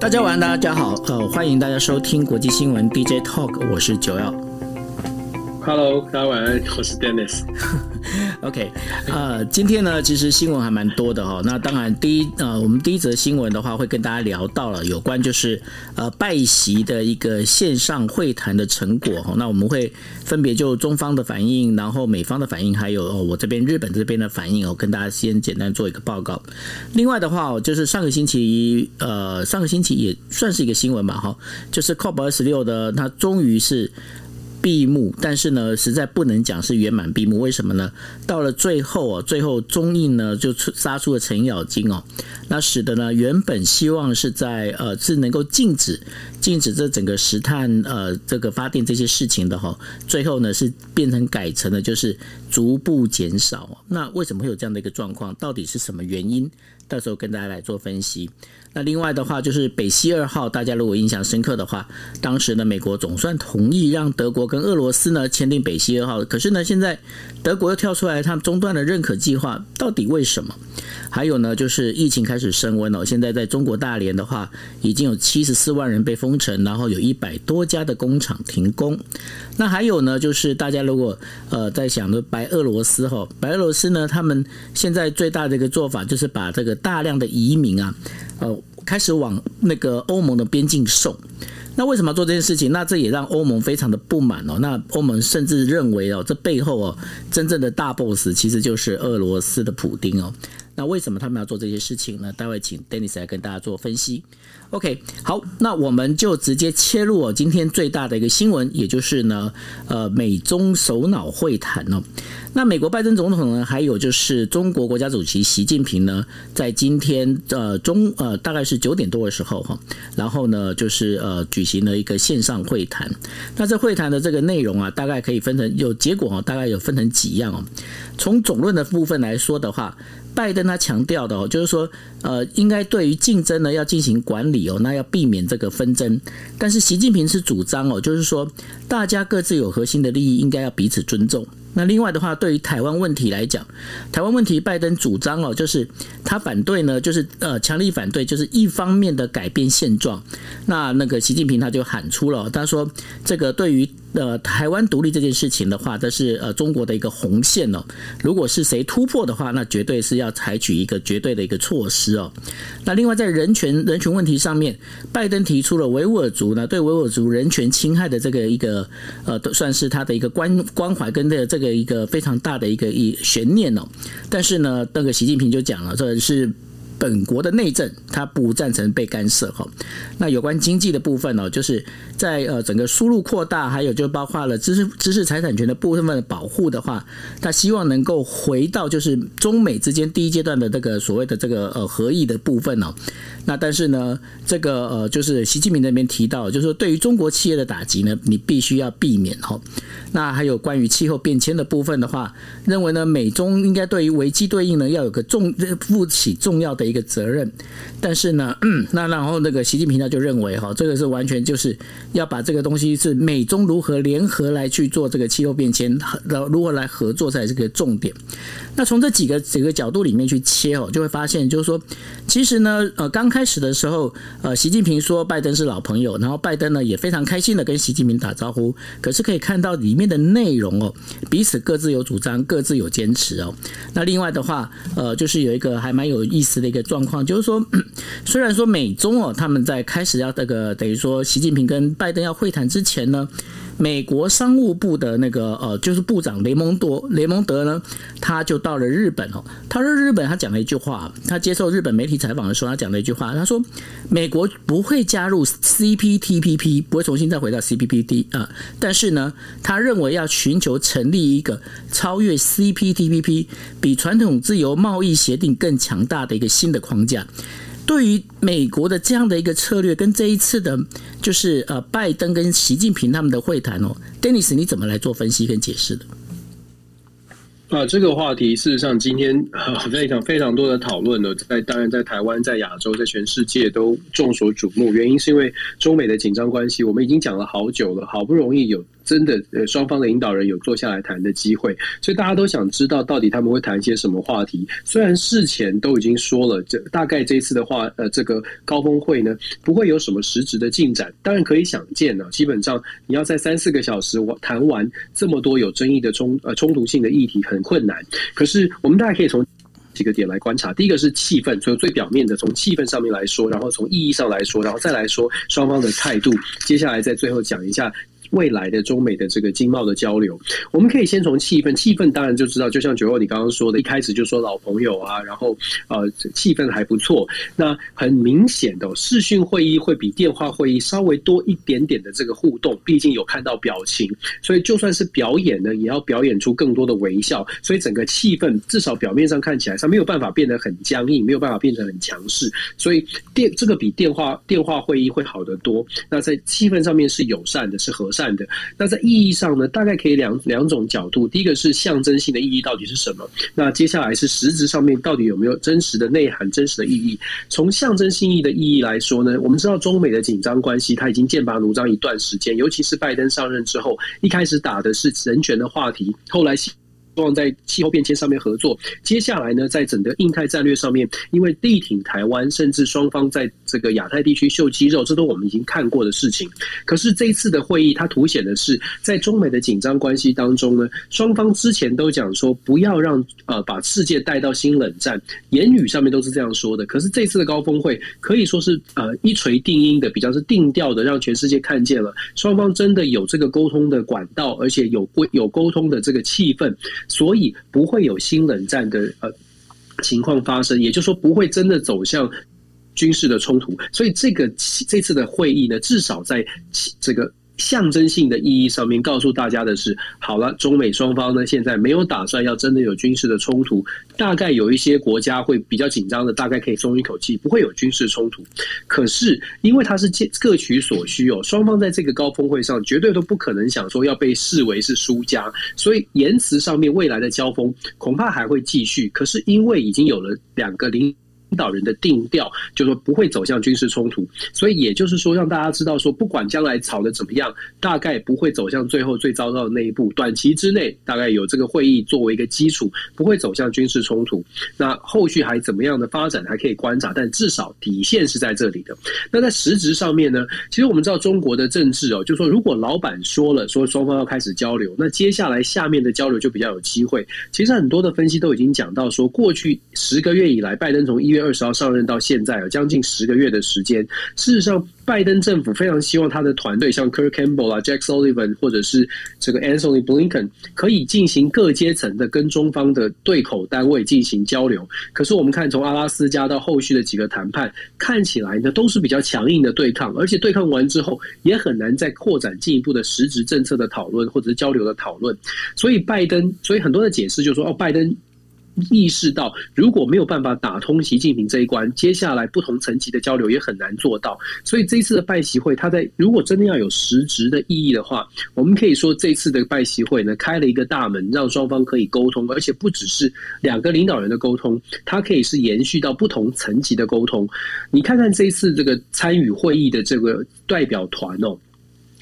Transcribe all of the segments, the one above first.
大家晚安，大家好，呃，欢迎大家收听国际新闻 DJ Talk，我是九耀。Hello，大家晚安，我是 Dennis。OK，呃，今天呢，其实新闻还蛮多的哈。那当然，第一，呃，我们第一则新闻的话，会跟大家聊到了有关就是呃拜习的一个线上会谈的成果哈。那我们会分别就中方的反应，然后美方的反应，还有我这边日本这边的反应哦，跟大家先简单做一个报告。另外的话，就是上个星期，呃，上个星期也算是一个新闻吧哈，就是 COP 二十六的，它终于是。闭幕，但是呢，实在不能讲是圆满闭幕。为什么呢？到了最后哦，最后中印呢就杀出了程咬金哦，那使得呢原本希望是在呃是能够禁止禁止这整个石炭呃这个发电这些事情的哈，最后呢是变成改成了就是逐步减少。那为什么会有这样的一个状况？到底是什么原因？到时候跟大家来做分析。那另外的话，就是北溪二号，大家如果印象深刻的话，当时呢，美国总算同意让德国跟俄罗斯呢签订北溪二号，可是呢，现在德国又跳出来，他们中断了认可计划，到底为什么？还有呢，就是疫情开始升温了，现在在中国大连的话，已经有七十四万人被封城，然后有一百多家的工厂停工。那还有呢，就是大家如果呃在想着白俄罗斯哈，白俄罗斯呢，他们现在最大的一个做法就是把这个大量的移民啊。呃，开始往那个欧盟的边境送，那为什么要做这件事情？那这也让欧盟非常的不满哦。那欧盟甚至认为哦，这背后哦，真正的大 boss 其实就是俄罗斯的普丁哦。那为什么他们要做这些事情呢？待会请 Denis 来跟大家做分析。OK，好，那我们就直接切入我，今天最大的一个新闻，也就是呢，呃，美中首脑会谈哦。那美国拜登总统呢，还有就是中国国家主席习近平呢，在今天呃中呃大概是九点多的时候哈，然后呢就是呃举行了一个线上会谈。那这会谈的这个内容啊，大概可以分成有结果哦，大概有分成几样哦。从总论的部分来说的话。拜登他强调的哦，就是说，呃，应该对于竞争呢要进行管理哦，那要避免这个纷争。但是习近平是主张哦，就是说，大家各自有核心的利益，应该要彼此尊重。那另外的话，对于台湾问题来讲，台湾问题，拜登主张哦，就是他反对呢，就是呃，强力反对，就是一方面的改变现状。那那个习近平他就喊出了，他说这个对于呃台湾独立这件事情的话，这是呃中国的一个红线哦。如果是谁突破的话，那绝对是要采取一个绝对的一个措施哦。那另外在人权人权问题上面，拜登提出了维吾尔族呢对维吾尔族人权侵害的这个一个呃，算是他的一个关关怀跟这这个。一个非常大的一个一悬念哦，但是呢，那个习近平就讲了，这是。本国的内政，他不赞成被干涉哈。那有关经济的部分呢，就是在呃整个输入扩大，还有就包括了知识知识财产权的部分的保护的话，他希望能够回到就是中美之间第一阶段的这个所谓的这个呃合议的部分哦。那但是呢，这个呃就是习近平那边提到，就是说对于中国企业的打击呢，你必须要避免哈。那还有关于气候变迁的部分的话，认为呢美中应该对于危机对应呢要有个重负起重要的。一个责任，但是呢，那然后那个习近平他就认为哈，这个是完全就是要把这个东西是美中如何联合来去做这个气候变迁，然后如何来合作才是个重点。那从这几个几个角度里面去切哦，就会发现就是说，其实呢，呃，刚开始的时候，呃，习近平说拜登是老朋友，然后拜登呢也非常开心的跟习近平打招呼。可是可以看到里面的内容哦，彼此各自有主张，各自有坚持哦。那另外的话，呃，就是有一个还蛮有意思的一个。状况就是说，虽然说美中哦，他们在开始要这个等于说，习近平跟拜登要会谈之前呢。美国商务部的那个呃，就是部长雷蒙多雷蒙德呢，他就到了日本哦。他说日本，他讲了一句话，他接受日本媒体采访的时候，他讲了一句话，他说美国不会加入 CPTPP，不会重新再回到 CPTPP 啊。但是呢，他认为要寻求成立一个超越 CPTPP，比传统自由贸易协定更强大的一个新的框架。对于美国的这样的一个策略，跟这一次的，就是呃，拜登跟习近平他们的会谈哦，Dennis，你怎么来做分析跟解释的？啊，这个话题事实上今天非常非常多的讨论呢，在当然在台湾、在亚洲、在全世界都众所瞩目。原因是因为中美的紧张关系，我们已经讲了好久了，好不容易有。真的呃双方的领导人有坐下来谈的机会，所以大家都想知道到底他们会谈些什么话题。虽然事前都已经说了，这大概这次的话，呃，这个高峰会呢不会有什么实质的进展。当然可以想见呢，基本上你要在三四个小时我谈完这么多有争议的冲呃冲突性的议题很困难。可是我们大家可以从几个点来观察，第一个是气氛，从最表面的从气氛上面来说，然后从意义上来说，然后再来说双方的态度，接下来在最后讲一下。未来的中美的这个经贸的交流，我们可以先从气氛，气氛当然就知道，就像九欧你刚刚说的，一开始就说老朋友啊，然后呃气氛还不错。那很明显的视讯会议会比电话会议稍微多一点点的这个互动，毕竟有看到表情，所以就算是表演呢，也要表演出更多的微笑。所以整个气氛至少表面上看起来，它没有办法变得很僵硬，没有办法变成很强势。所以电这个比电话电话会议会好得多。那在气氛上面是友善的，是和战。的，那在意义上呢，大概可以两两种角度。第一个是象征性的意义到底是什么？那接下来是实质上面到底有没有真实的内涵、真实的意义？从象征性意义的意义来说呢，我们知道中美的紧张关系，它已经剑拔弩张一段时间，尤其是拜登上任之后，一开始打的是人权的话题，后来。希望在气候变迁上面合作。接下来呢，在整个印太战略上面，因为力挺台湾，甚至双方在这个亚太地区秀肌肉，这都我们已经看过的事情。可是这一次的会议，它凸显的是，在中美的紧张关系当中呢，双方之前都讲说不要让呃把世界带到新冷战，言语上面都是这样说的。可是这次的高峰会可以说是呃一锤定音的，比较是定调的，让全世界看见了双方真的有这个沟通的管道，而且有沟有沟通的这个气氛。所以不会有新冷战的呃情况发生，也就是说不会真的走向军事的冲突。所以这个这次的会议呢，至少在这个。象征性的意义上面，告诉大家的是，好了，中美双方呢现在没有打算要真的有军事的冲突，大概有一些国家会比较紧张的，大概可以松一口气，不会有军事冲突。可是因为它是各取所需哦，双方在这个高峰会上绝对都不可能想说要被视为是输家，所以言辞上面未来的交锋恐怕还会继续。可是因为已经有了两个零。领导人的定调就是说不会走向军事冲突，所以也就是说让大家知道说，不管将来吵得怎么样，大概不会走向最后最糟糕的那一步。短期之内，大概有这个会议作为一个基础，不会走向军事冲突。那后续还怎么样的发展还可以观察，但至少底线是在这里的。那在实质上面呢，其实我们知道中国的政治哦，就是说如果老板说了说双方要开始交流，那接下来下面的交流就比较有机会。其实很多的分析都已经讲到说，过去十个月以来，拜登从一月二十号上任到现在有将近十个月的时间。事实上，拜登政府非常希望他的团队，像 Kurt Campbell 啊、Jack Sullivan，或者是这个 Anthony Blinken，可以进行各阶层的跟中方的对口单位进行交流。可是我们看从阿拉斯加到后续的几个谈判，看起来呢都是比较强硬的对抗，而且对抗完之后也很难再扩展进一步的实质政策的讨论或者是交流的讨论。所以拜登，所以很多的解释就是说，哦，拜登。意识到如果没有办法打通习近平这一关，接下来不同层级的交流也很难做到。所以这一次的拜习会，它在如果真的要有实质的意义的话，我们可以说这次的拜习会呢，开了一个大门，让双方可以沟通，而且不只是两个领导人的沟通，它可以是延续到不同层级的沟通。你看看这一次这个参与会议的这个代表团哦。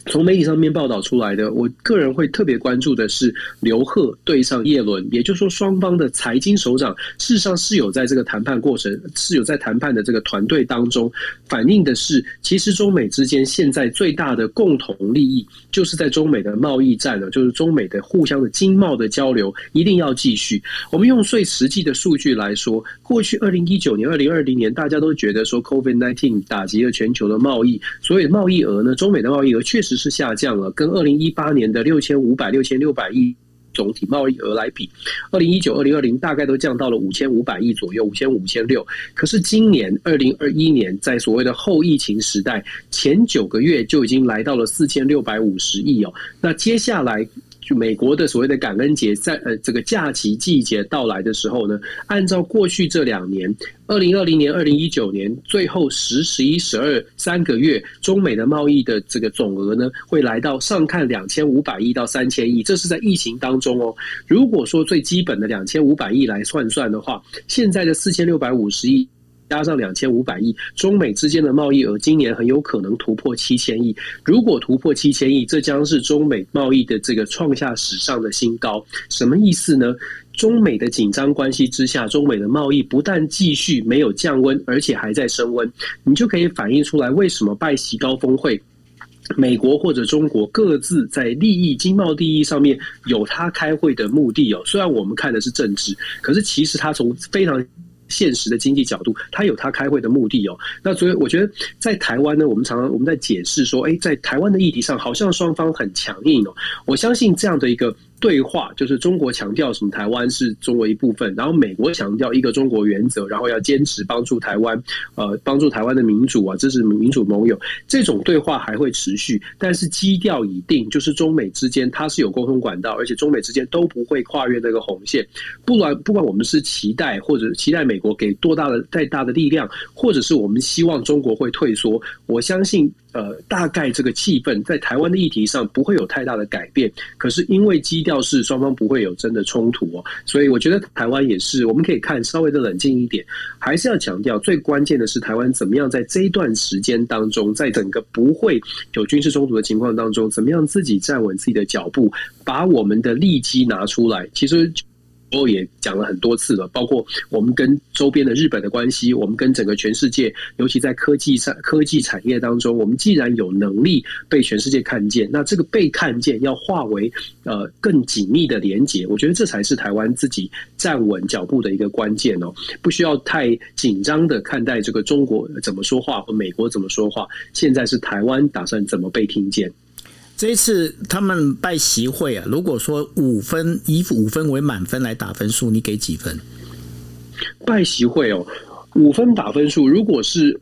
从媒体上面报道出来的，我个人会特别关注的是刘鹤对上叶伦，也就是说双方的财经首长事实上是有在这个谈判过程，是有在谈判的这个团队当中，反映的是其实中美之间现在最大的共同利益，就是在中美的贸易战呢，就是中美的互相的经贸的交流一定要继续。我们用最实际的数据来说，过去二零一九年、二零二零年，大家都觉得说 Covid nineteen 打击了全球的贸易，所以贸易额呢，中美的贸易额确实。是下降了，跟二零一八年的六千五百、六千六百亿总体贸易额来比，二零一九、二零二零大概都降到了五千五百亿左右，五千五千六。可是今年二零二一年，在所谓的后疫情时代，前九个月就已经来到了四千六百五十亿哦。那接下来。就美国的所谓的感恩节，在呃这个假期季节到来的时候呢，按照过去这两年，二零二零年、二零一九年最后十、十一、十二三个月，中美的贸易的这个总额呢，会来到上看两千五百亿到三千亿，这是在疫情当中哦。如果说最基本的两千五百亿来算算的话，现在的四千六百五十亿。加上两千五百亿，中美之间的贸易额今年很有可能突破七千亿。如果突破七千亿，这将是中美贸易的这个创下史上的新高。什么意思呢？中美的紧张关系之下，中美的贸易不但继续没有降温，而且还在升温。你就可以反映出来，为什么拜习高峰会，美国或者中国各自在利益、经贸利益上面有他开会的目的哦。虽然我们看的是政治，可是其实他从非常现实的经济角度，他有他开会的目的哦。那所以我觉得，在台湾呢，我们常常我们在解释说，哎，在台湾的议题上，好像双方很强硬哦。我相信这样的一个。对话就是中国强调什么台湾是中国一部分，然后美国强调一个中国原则，然后要坚持帮助台湾，呃，帮助台湾的民主啊，支持民主盟友，这种对话还会持续，但是基调已定，就是中美之间它是有沟通管道，而且中美之间都不会跨越那个红线。不管不管我们是期待或者期待美国给多大的再大的力量，或者是我们希望中国会退缩，我相信。呃，大概这个气氛在台湾的议题上不会有太大的改变，可是因为基调是双方不会有真的冲突哦，所以我觉得台湾也是，我们可以看稍微的冷静一点，还是要强调最关键的是台湾怎么样在这一段时间当中，在整个不会有军事冲突的情况当中，怎么样自己站稳自己的脚步，把我们的利基拿出来，其实。我也讲了很多次了，包括我们跟周边的日本的关系，我们跟整个全世界，尤其在科技上、科技产业当中，我们既然有能力被全世界看见，那这个被看见要化为呃更紧密的连结，我觉得这才是台湾自己站稳脚步的一个关键哦，不需要太紧张的看待这个中国怎么说话或美国怎么说话，现在是台湾打算怎么被听见。这一次他们拜习会啊，如果说五分以五分为满分来打分数，你给几分？拜习会哦，五分打分数，如果是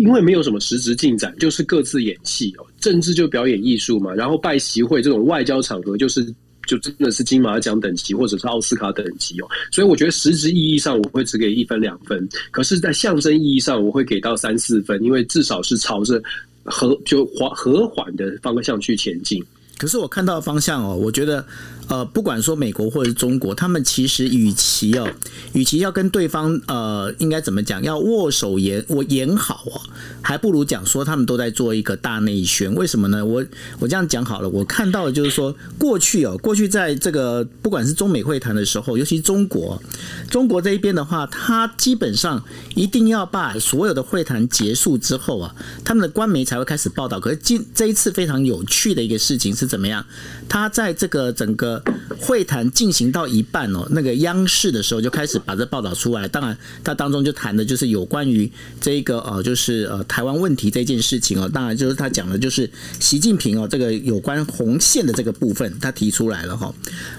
因为没有什么实质进展，就是各自演戏哦，政治就表演艺术嘛。然后拜习会这种外交场合，就是就真的是金马奖等级或者是奥斯卡等级哦。所以我觉得实质意义上我会只给一分两分，可是，在象征意义上我会给到三四分，因为至少是朝着。和就缓和缓的方向去前进。可是我看到的方向哦，我觉得。呃，不管说美国或者是中国，他们其实与其哦，与其要跟对方呃，应该怎么讲，要握手言我言好哦，还不如讲说他们都在做一个大内宣。为什么呢？我我这样讲好了，我看到的就是说，过去哦，过去在这个不管是中美会谈的时候，尤其中国，中国这一边的话，他基本上一定要把所有的会谈结束之后啊，他们的官媒才会开始报道。可是今这一次非常有趣的一个事情是怎么样？他在这个整个会谈进行到一半哦，那个央视的时候就开始把这报道出来。当然，他当中就谈的就是有关于这个呃，就是呃台湾问题这件事情哦。当然，就是他讲的就是习近平哦，这个有关红线的这个部分，他提出来了哈。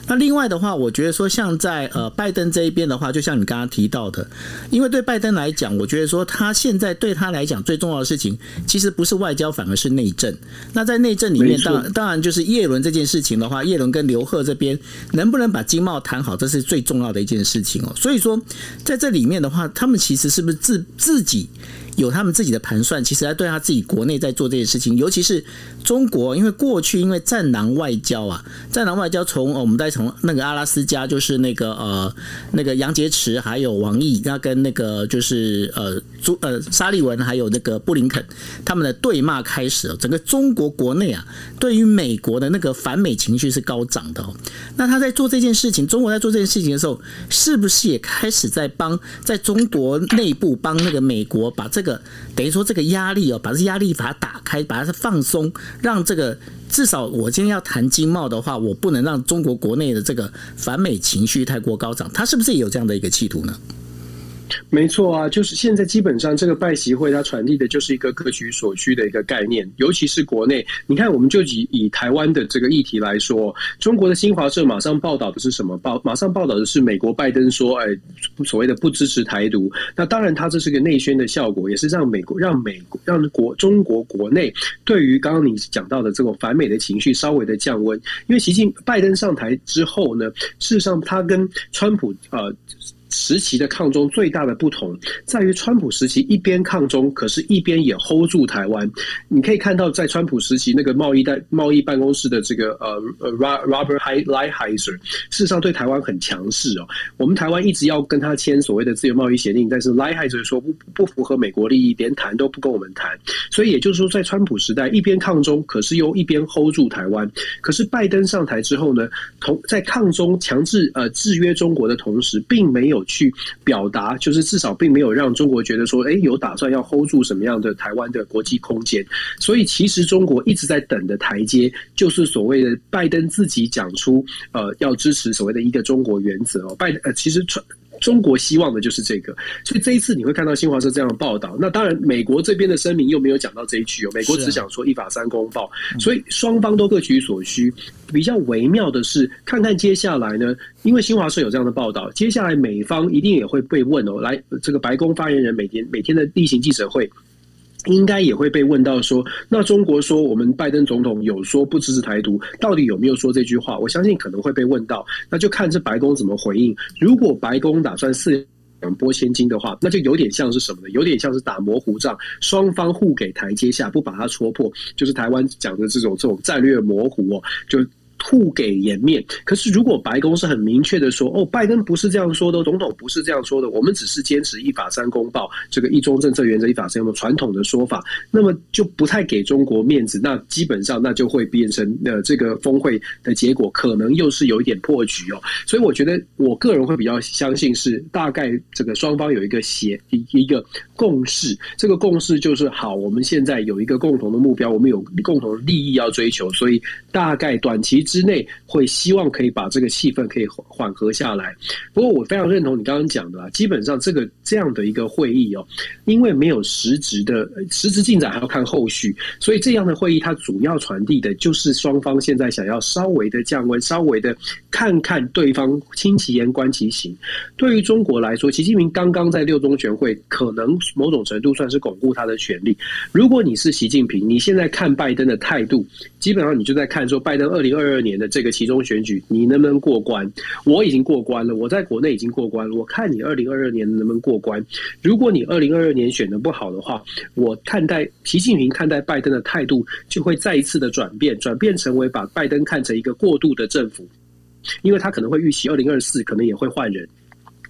那另外的话，我觉得说像在呃拜登这一边的话，就像你刚刚提到的，因为对拜登来讲，我觉得说他现在对他来讲最重要的事情，其实不是外交，反而是内政。那在内政里面，当当然就是叶伦这件事情的话，叶伦跟刘贺这边。能不能把经贸谈好，这是最重要的一件事情哦。所以说，在这里面的话，他们其实是不是自自己？有他们自己的盘算，其实还对他自己国内在做这件事情，尤其是中国，因为过去因为战狼外交啊，战狼外交从我们再从那个阿拉斯加，就是那个呃那个杨洁篪还有王毅，那跟那个就是呃朱呃沙利文还有那个布林肯他们的对骂开始，整个中国国内啊，对于美国的那个反美情绪是高涨的哦。那他在做这件事情，中国在做这件事情的时候，是不是也开始在帮在中国内部帮那个美国把这这个等于说，这个压力哦，把这压力把它打开，把它放松，让这个至少我今天要谈经贸的话，我不能让中国国内的这个反美情绪太过高涨，他是不是也有这样的一个企图呢？没错啊，就是现在基本上这个拜习会，它传递的就是一个各取所需的一个概念，尤其是国内。你看，我们就以以台湾的这个议题来说，中国的新华社马上报道的是什么？报马上报道的是美国拜登说，哎，所谓的不支持台独。那当然，它这是个内宣的效果，也是让美国让美国让国中国国内对于刚刚你讲到的这种反美的情绪稍微的降温。因为习近拜登上台之后呢，事实上他跟川普呃。时期的抗中最大的不同在于，川普时期一边抗中，可是一边也 hold 住台湾。你可以看到，在川普时期那个贸易代贸易办公室的这个呃呃 Robert Lighthizer，事实上对台湾很强势哦。我们台湾一直要跟他签所谓的自由贸易协定，但是 Lighthizer 说不不符合美国利益，连谈都不跟我们谈。所以也就是说，在川普时代一边抗中，可是又一边 hold 住台湾。可是拜登上台之后呢，同在抗中强制呃制约中国的同时，并没有去表达，就是至少并没有让中国觉得说，哎，有打算要 hold 住什么样的台湾的国际空间。所以其实中国一直在等的台阶，就是所谓的拜登自己讲出呃要支持所谓的一个中国原则哦。拜呃其实川。中国希望的就是这个，所以这一次你会看到新华社这样的报道。那当然，美国这边的声明又没有讲到这一句哦。美国只想说“一法三公报”，所以双方都各取所需。比较微妙的是，看看接下来呢，因为新华社有这样的报道，接下来美方一定也会被问哦。来，这个白宫发言人每天每天的例行记者会。应该也会被问到说，那中国说我们拜登总统有说不支持台独，到底有没有说这句话？我相信可能会被问到，那就看这白宫怎么回应。如果白宫打算四两拨千金的话，那就有点像是什么呢？有点像是打模糊仗，双方互给台阶下，不把它戳破，就是台湾讲的这种这种战略模糊哦，就。互给颜面，可是如果白宫是很明确的说，哦，拜登不是这样说的，总统不是这样说的，我们只是坚持一法三公报，这个一中政策原则，一法三公报传统的说法，那么就不太给中国面子，那基本上那就会变成呃这个峰会的结果，可能又是有一点破局哦。所以我觉得我个人会比较相信是大概这个双方有一个协一一个共识，这个共识就是好，我们现在有一个共同的目标，我们有共同的利益要追求，所以大概短期。之内会希望可以把这个气氛可以缓和下来。不过我非常认同你刚刚讲的啊，基本上这个这样的一个会议哦，因为没有实质的实质进展，还要看后续，所以这样的会议它主要传递的就是双方现在想要稍微的降温，稍微的看看对方听其言观其行。对于中国来说，习近平刚刚在六中全会可能某种程度算是巩固他的权力。如果你是习近平，你现在看拜登的态度，基本上你就在看说拜登二零二二年的这个其中选举，你能不能过关？我已经过关了，我在国内已经过关了。我看你二零二二年能不能过关？如果你二零二二年选的不好的话，我看待习近平看待拜登的态度就会再一次的转变，转变成为把拜登看成一个过渡的政府，因为他可能会预期二零二四可能也会换人。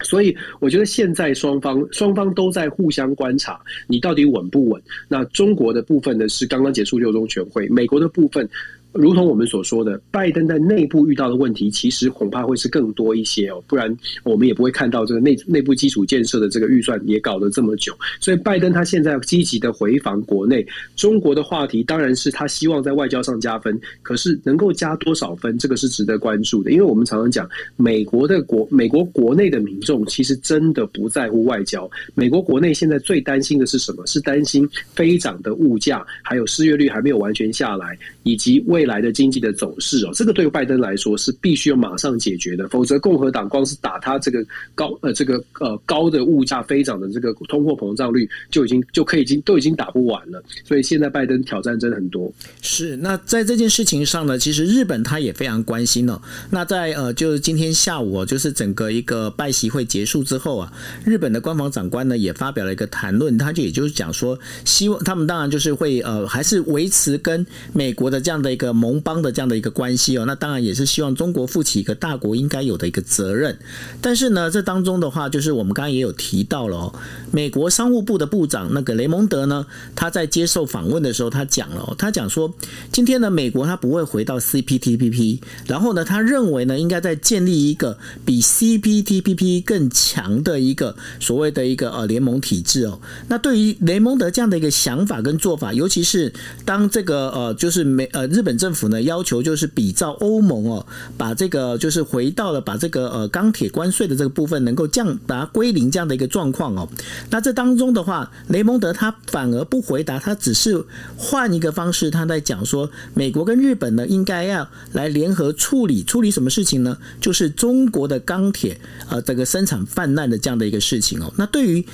所以我觉得现在双方双方都在互相观察，你到底稳不稳？那中国的部分呢，是刚刚结束六中全会，美国的部分。如同我们所说的，拜登在内部遇到的问题，其实恐怕会是更多一些哦，不然我们也不会看到这个内内部基础建设的这个预算也搞了这么久。所以，拜登他现在要积极的回防国内，中国的话题当然是他希望在外交上加分，可是能够加多少分，这个是值得关注的。因为我们常常讲，美国的国美国国内的民众其实真的不在乎外交，美国国内现在最担心的是什么？是担心飞涨的物价，还有失业率还没有完全下来，以及未。未来的经济的走势哦，这个对拜登来说是必须要马上解决的，否则共和党光是打他这个高呃这个呃高的物价飞涨的这个通货膨胀率就已经就可以已经都已经打不完了，所以现在拜登挑战真的很多。是，那在这件事情上呢，其实日本他也非常关心哦。那在呃就是今天下午哦，就是整个一个拜习会结束之后啊，日本的官方长官呢也发表了一个谈论，他就也就是讲说，希望他们当然就是会呃还是维持跟美国的这样的一个。盟邦的这样的一个关系哦，那当然也是希望中国负起一个大国应该有的一个责任。但是呢，这当中的话，就是我们刚刚也有提到了哦，美国商务部的部长那个雷蒙德呢，他在接受访问的时候，他讲了，他讲说，今天呢，美国他不会回到 CPTPP，然后呢，他认为呢，应该在建立一个比 CPTPP 更强的一个所谓的一个呃联盟体制哦。那对于雷蒙德这样的一个想法跟做法，尤其是当这个呃，就是美呃日本。政府呢要求就是比照欧盟哦，把这个就是回到了把这个呃钢铁关税的这个部分能够降，把它归零这样的一个状况哦。那这当中的话，雷蒙德他反而不回答，他只是换一个方式，他在讲说，美国跟日本呢应该要来联合处理处理什么事情呢？就是中国的钢铁呃这个生产泛滥的这样的一个事情哦。那对于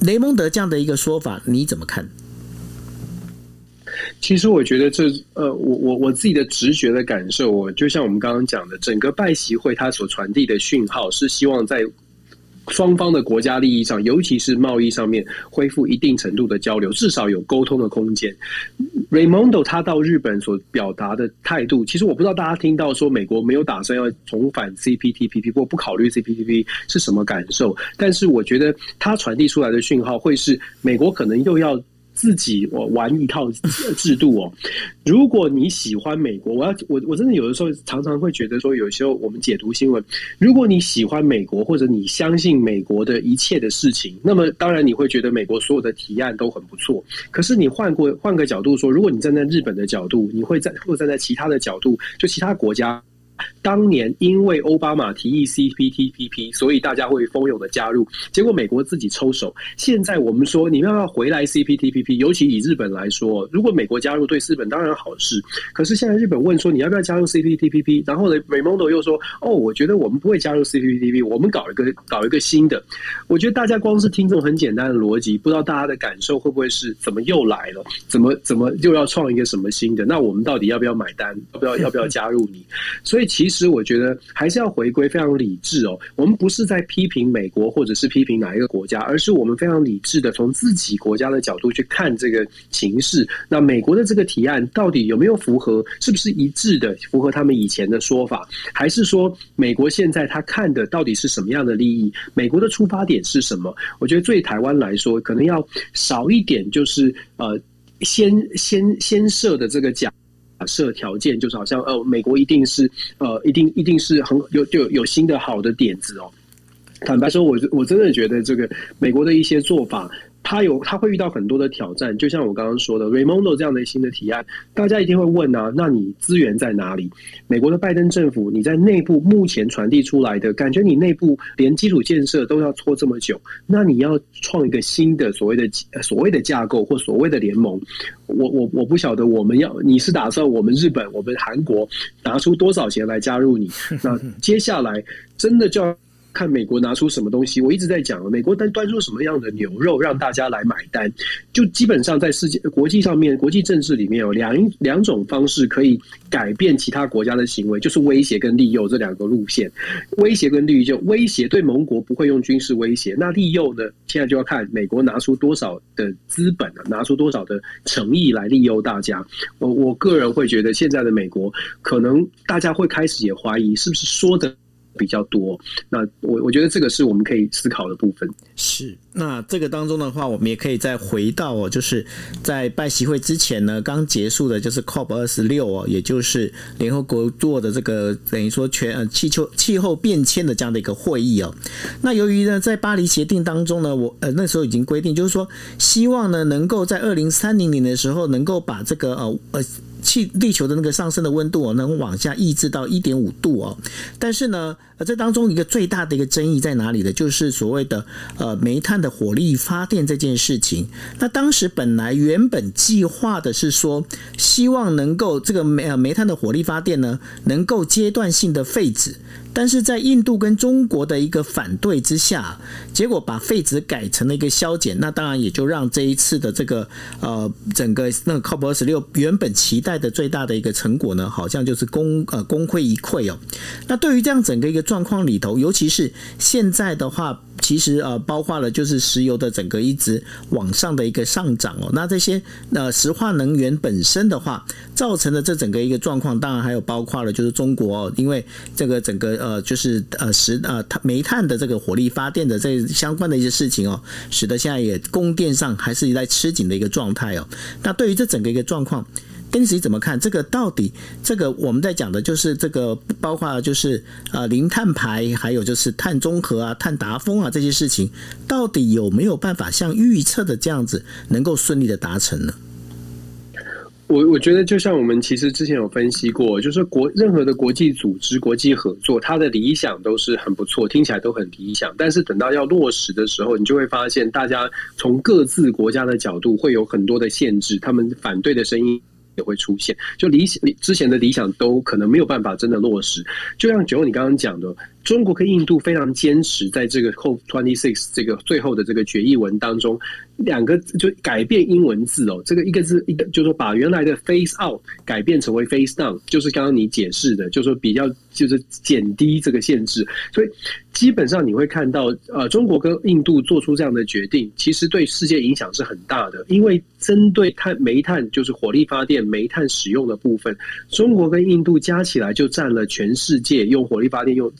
雷蒙德这样的一个说法，你怎么看？其实我觉得这呃，我我我自己的直觉的感受，我就像我们刚刚讲的，整个拜习会它所传递的讯号是希望在双方的国家利益上，尤其是贸易上面恢复一定程度的交流，至少有沟通的空间。Raimondo 他到日本所表达的态度，其实我不知道大家听到说美国没有打算要重返 CPTPP 或不考虑 CPTPP 是什么感受，但是我觉得他传递出来的讯号会是美国可能又要。自己我玩一套制度哦。如果你喜欢美国，我要我我真的有的时候常常会觉得说，有时候我们解读新闻，如果你喜欢美国，或者你相信美国的一切的事情，那么当然你会觉得美国所有的提案都很不错。可是你换过换个角度说，如果你站在日本的角度，你会在或者站在其他的角度，就其他国家。当年因为奥巴马提议 CPTPP，所以大家会蜂拥的加入，结果美国自己抽手。现在我们说你要不要回来 CPTPP，尤其以日本来说，如果美国加入对日本当然好事。可是现在日本问说你要不要加入 CPTPP，然后呢 r a y m o n d 又说哦，我觉得我们不会加入 CPTPP，我们搞一个搞一个新的。我觉得大家光是听这种很简单的逻辑，不知道大家的感受会不会是怎么又来了？怎么怎么又要创一个什么新的？那我们到底要不要买单？要不要要不要加入你？所以。其实我觉得还是要回归非常理智哦。我们不是在批评美国或者是批评哪一个国家，而是我们非常理智的从自己国家的角度去看这个形势。那美国的这个提案到底有没有符合？是不是一致的符合他们以前的说法？还是说美国现在他看的到底是什么样的利益？美国的出发点是什么？我觉得对台湾来说，可能要少一点，就是呃，先先先设的这个假。设条件就是好像呃，美国一定是呃，一定一定是很有就有新的好的点子哦。坦白说，我我真的觉得这个美国的一些做法。他有，他会遇到很多的挑战，就像我刚刚说的，Raimondo 这样的新的提案，大家一定会问啊，那你资源在哪里？美国的拜登政府，你在内部目前传递出来的感觉，你内部连基础建设都要拖这么久，那你要创一个新的所谓的所谓的架构或所谓的联盟，我我我不晓得我们要你是打算我们日本、我们韩国拿出多少钱来加入你？那接下来真的就要。看美国拿出什么东西，我一直在讲，美国端端出什么样的牛肉让大家来买单，就基本上在世界国际上面，国际政治里面有两两种方式可以改变其他国家的行为，就是威胁跟利诱这两个路线。威胁跟利诱，威胁对盟国不会用军事威胁，那利诱呢？现在就要看美国拿出多少的资本啊，拿出多少的诚意来利诱大家。我我个人会觉得，现在的美国可能大家会开始也怀疑，是不是说的。比较多，那我我觉得这个是我们可以思考的部分。是，那这个当中的话，我们也可以再回到哦，就是在拜习会之前呢，刚结束的就是 COP 二十六哦，也就是联合国做的这个等于说全呃气球气候变迁的这样的一个会议哦。那由于呢，在巴黎协定当中呢，我呃那时候已经规定，就是说希望呢能够在二零三零年的时候能够把这个呃呃。气地球的那个上升的温度哦，能往下抑制到一点五度哦。但是呢，而，这当中一个最大的一个争议在哪里呢？就是所谓的呃煤炭的火力发电这件事情。那当时本来原本计划的是说，希望能够这个煤呃煤炭的火力发电呢，能够阶段性的废止。但是在印度跟中国的一个反对之下，结果把废止改成了一个削减，那当然也就让这一次的这个呃整个那个 COP 二十六原本期待的最大的一个成果呢，好像就是功呃功亏一篑哦。那对于这样整个一个状况里头，尤其是现在的话。其实呃，包括了就是石油的整个一直往上的一个上涨哦。那这些呃石化能源本身的话，造成的这整个一个状况，当然还有包括了就是中国哦，因为这个整个呃就是呃石呃煤炭的这个火力发电的这相关的一些事情哦，使得现在也供电上还是一在吃紧的一个状态哦。那对于这整个一个状况。跟谁怎么看这个？到底这个我们在讲的就是这个，包括就是呃零碳排，还有就是碳中和啊、碳达峰啊这些事情，到底有没有办法像预测的这样子，能够顺利的达成呢？我我觉得就像我们其实之前有分析过，就是国任何的国际组织、国际合作，它的理想都是很不错，听起来都很理想，但是等到要落实的时候，你就会发现，大家从各自国家的角度会有很多的限制，他们反对的声音。也会出现，就理想之前的理想都可能没有办法真的落实。就像九你刚刚讲的，中国跟印度非常坚持在这个 twenty six 这个最后的这个决议文当中，两个就改变英文字哦，这个一个字一个就是说把原来的 face out 改变成为 face down，就是刚刚你解释的，就是说比较就是减低这个限制，所以基本上你会看到，呃，中国跟印度做出这样的决定，其实对世界影响是很大的，因为针对碳煤炭就是火力发电煤炭使用的部分，中国跟印度加起来就占了全世界用火力发电用。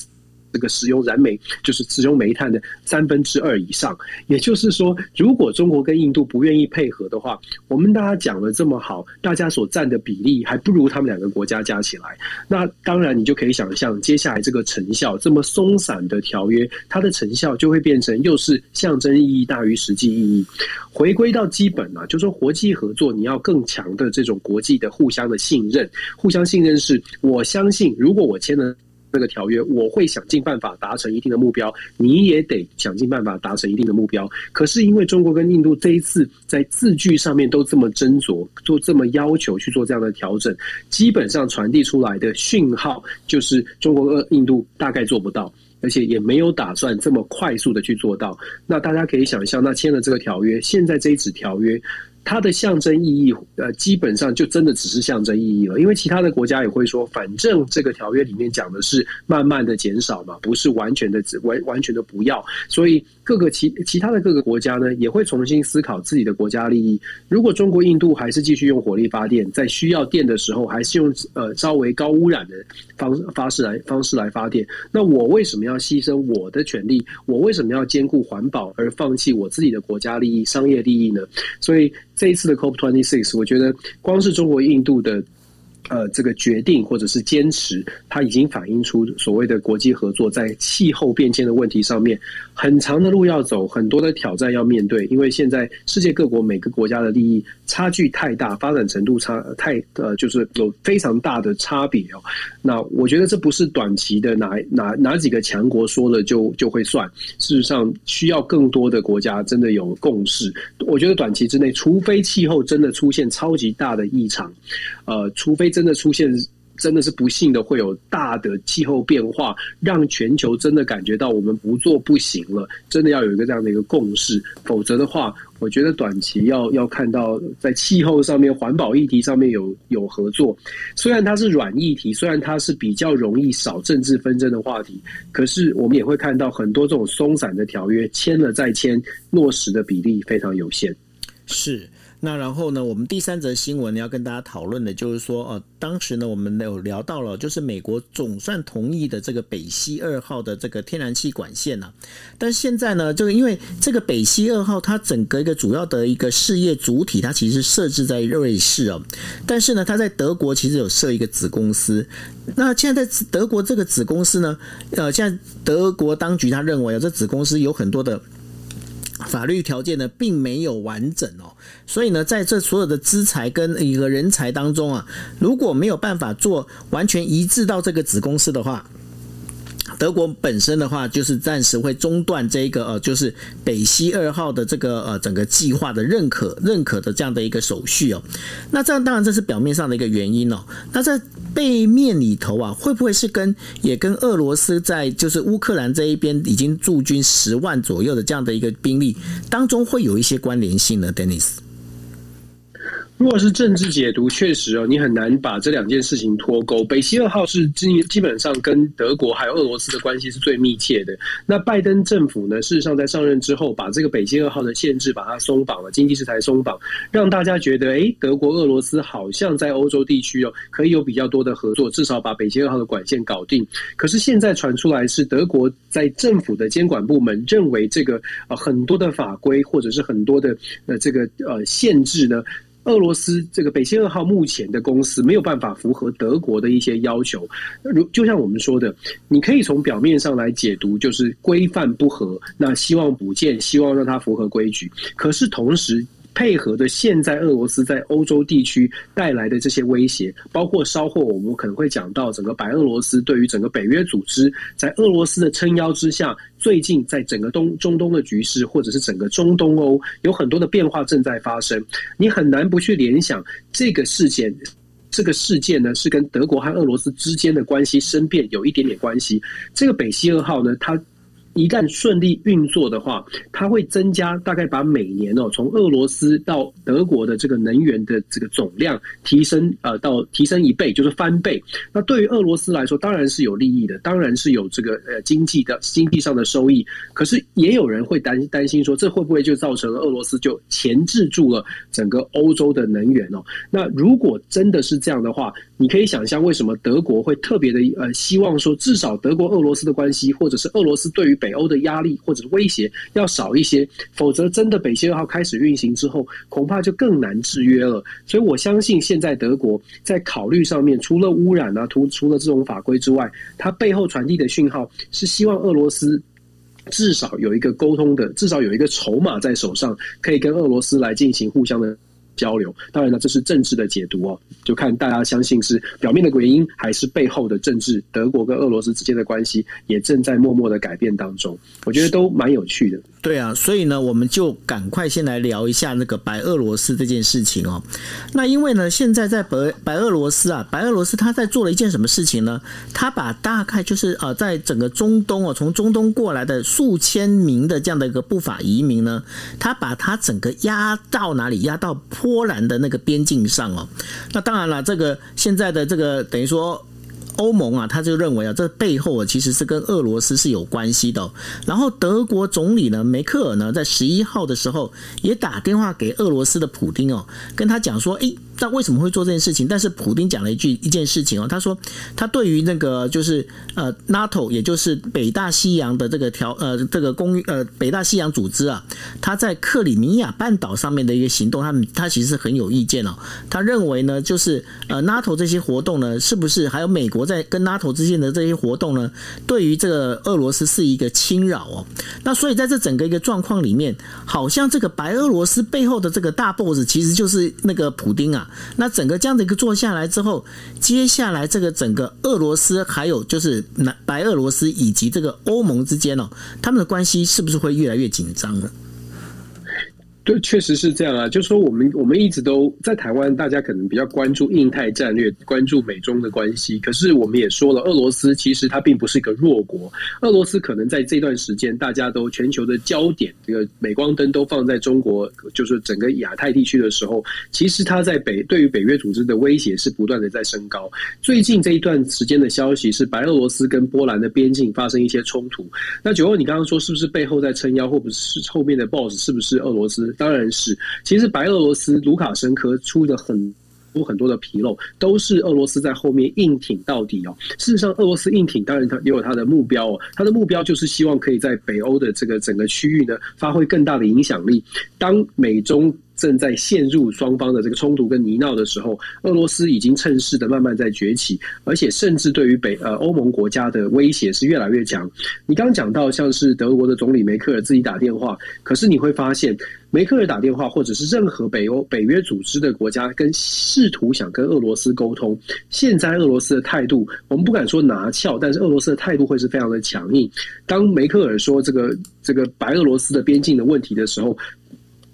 这个使用燃煤就是使用煤炭的三分之二以上，也就是说，如果中国跟印度不愿意配合的话，我们大家讲的这么好，大家所占的比例还不如他们两个国家加起来。那当然，你就可以想象，接下来这个成效这么松散的条约，它的成效就会变成又是象征意义大于实际意义。回归到基本啊，就说国际合作，你要更强的这种国际的互相的信任，互相信任是我相信，如果我签了。这个条约，我会想尽办法达成一定的目标，你也得想尽办法达成一定的目标。可是因为中国跟印度这一次在字句上面都这么斟酌，做这么要求去做这样的调整，基本上传递出来的讯号就是中国和印度大概做不到，而且也没有打算这么快速的去做到。那大家可以想象，那签了这个条约，现在这一纸条约。它的象征意义，呃，基本上就真的只是象征意义了。因为其他的国家也会说，反正这个条约里面讲的是慢慢的减少嘛，不是完全的完完全的不要。所以各个其其他的各个国家呢，也会重新思考自己的国家利益。如果中国、印度还是继续用火力发电，在需要电的时候，还是用呃稍微高污染的方方式来方式来发电，那我为什么要牺牲我的权利？我为什么要兼顾环保而放弃我自己的国家利益、商业利益呢？所以。这一次的 COP26，我觉得光是中国、印度的。呃，这个决定或者是坚持，它已经反映出所谓的国际合作在气候变迁的问题上面，很长的路要走，很多的挑战要面对。因为现在世界各国每个国家的利益差距太大，发展程度差太呃，就是有非常大的差别哦。那我觉得这不是短期的哪哪哪几个强国说了就就会算，事实上需要更多的国家真的有共识。我觉得短期之内，除非气候真的出现超级大的异常，呃，除非。真的出现，真的是不幸的，会有大的气候变化，让全球真的感觉到我们不做不行了。真的要有一个这样的一个共识，否则的话，我觉得短期要要看到在气候上面、环保议题上面有有合作。虽然它是软议题，虽然它是比较容易少政治纷争的话题，可是我们也会看到很多这种松散的条约签了再签，落实的比例非常有限。是。那然后呢，我们第三则新闻要跟大家讨论的，就是说，呃，当时呢，我们有聊到了，就是美国总算同意的这个北溪二号的这个天然气管线啊，但现在呢，这个因为这个北溪二号它整个一个主要的一个事业主体，它其实设置在瑞士哦，但是呢，它在德国其实有设一个子公司。那现在在德国这个子公司呢，呃，现在德国当局他认为啊，这子公司有很多的。法律条件呢，并没有完整哦，所以呢，在这所有的资财跟一个人才当中啊，如果没有办法做完全一致到这个子公司的话。德国本身的话，就是暂时会中断这个呃，就是北溪二号的这个呃整个计划的认可认可的这样的一个手续哦。那这样当然这是表面上的一个原因哦。那在背面里头啊，会不会是跟也跟俄罗斯在就是乌克兰这一边已经驻军十万左右的这样的一个兵力当中会有一些关联性呢？Dennis。如果是政治解读，确实哦，你很难把这两件事情脱钩。北溪二号是基基本上跟德国还有俄罗斯的关系是最密切的。那拜登政府呢，事实上在上任之后，把这个北溪二号的限制把它松绑了，经济制裁松绑，让大家觉得，诶，德国、俄罗斯好像在欧洲地区哦，可以有比较多的合作，至少把北溪二号的管线搞定。可是现在传出来是德国在政府的监管部门认为这个呃很多的法规或者是很多的呃这个呃限制呢。俄罗斯这个北溪二号目前的公司没有办法符合德国的一些要求，如就像我们说的，你可以从表面上来解读，就是规范不合，那希望补件，希望让它符合规矩，可是同时。配合的现在俄罗斯在欧洲地区带来的这些威胁，包括稍后我们可能会讲到整个白俄罗斯对于整个北约组织，在俄罗斯的撑腰之下，最近在整个东中东的局势，或者是整个中东欧有很多的变化正在发生。你很难不去联想这个事件，这个事件呢是跟德国和俄罗斯之间的关系生变有一点点关系。这个北溪二号呢，它。一旦顺利运作的话，它会增加大概把每年哦从俄罗斯到德国的这个能源的这个总量提升呃到提升一倍，就是翻倍。那对于俄罗斯来说，当然是有利益的，当然是有这个呃经济的经济上的收益。可是也有人会担担心说，这会不会就造成了俄罗斯就钳制住了整个欧洲的能源哦？那如果真的是这样的话，你可以想象为什么德国会特别的呃希望说，至少德国俄罗斯的关系，或者是俄罗斯对于北欧的压力或者威胁要少一些，否则真的北溪二号开始运行之后，恐怕就更难制约了。所以我相信现在德国在考虑上面，除了污染啊，除除了这种法规之外，它背后传递的讯号是希望俄罗斯至少有一个沟通的，至少有一个筹码在手上，可以跟俄罗斯来进行互相的。交流，当然了，这是政治的解读哦，就看大家相信是表面的原因，还是背后的政治。德国跟俄罗斯之间的关系也正在默默的改变当中，我觉得都蛮有趣的。对啊，所以呢，我们就赶快先来聊一下那个白俄罗斯这件事情哦。那因为呢，现在在白白俄罗斯啊，白俄罗斯他在做了一件什么事情呢？他把大概就是呃，在整个中东哦，从中东过来的数千名的这样的一个不法移民呢，他把他整个压到哪里？压到波兰的那个边境上哦。那当然了，这个现在的这个等于说。欧盟啊，他就认为啊，这背后啊其实是跟俄罗斯是有关系的。然后德国总理呢，梅克尔呢，在十一号的时候也打电话给俄罗斯的普丁哦，跟他讲说，诶。那为什么会做这件事情？但是普丁讲了一句一件事情哦，他说他对于那个就是呃 NATO，也就是北大西洋的这个条呃这个公呃北大西洋组织啊，他在克里米亚半岛上面的一个行动，他们他其实很有意见哦。他认为呢，就是呃 NATO 这些活动呢，是不是还有美国在跟 NATO 之间的这些活动呢，对于这个俄罗斯是一个侵扰哦。那所以在这整个一个状况里面，好像这个白俄罗斯背后的这个大 boss 其实就是那个普丁啊。那整个这样的一个做下来之后，接下来这个整个俄罗斯还有就是南白俄罗斯以及这个欧盟之间哦，他们的关系是不是会越来越紧张呢？对，确实是这样啊。就是说，我们我们一直都在台湾，大家可能比较关注印太战略，关注美中的关系。可是我们也说了，俄罗斯其实它并不是一个弱国。俄罗斯可能在这段时间，大家都全球的焦点，这个镁光灯都放在中国，就是整个亚太地区的时候，其实它在北对于北约组织的威胁是不断的在升高。最近这一段时间的消息是，白俄罗斯跟波兰的边境发生一些冲突。那九欧，你刚刚说是不是背后在撑腰，或者是后面的 boss 是不是俄罗斯？当然是，其实白俄罗斯卢卡申科出的很多很多的纰漏，都是俄罗斯在后面硬挺到底哦。事实上，俄罗斯硬挺，当然它也有它的目标哦，它的目标就是希望可以在北欧的这个整个区域呢，发挥更大的影响力。当美中正在陷入双方的这个冲突跟泥淖的时候，俄罗斯已经趁势的慢慢在崛起，而且甚至对于北呃欧盟国家的威胁是越来越强。你刚讲到像是德国的总理梅克尔自己打电话，可是你会发现梅克尔打电话或者是任何北欧北约组织的国家跟试图想跟俄罗斯沟通，现在俄罗斯的态度我们不敢说拿翘，但是俄罗斯的态度会是非常的强硬。当梅克尔说这个这个白俄罗斯的边境的问题的时候。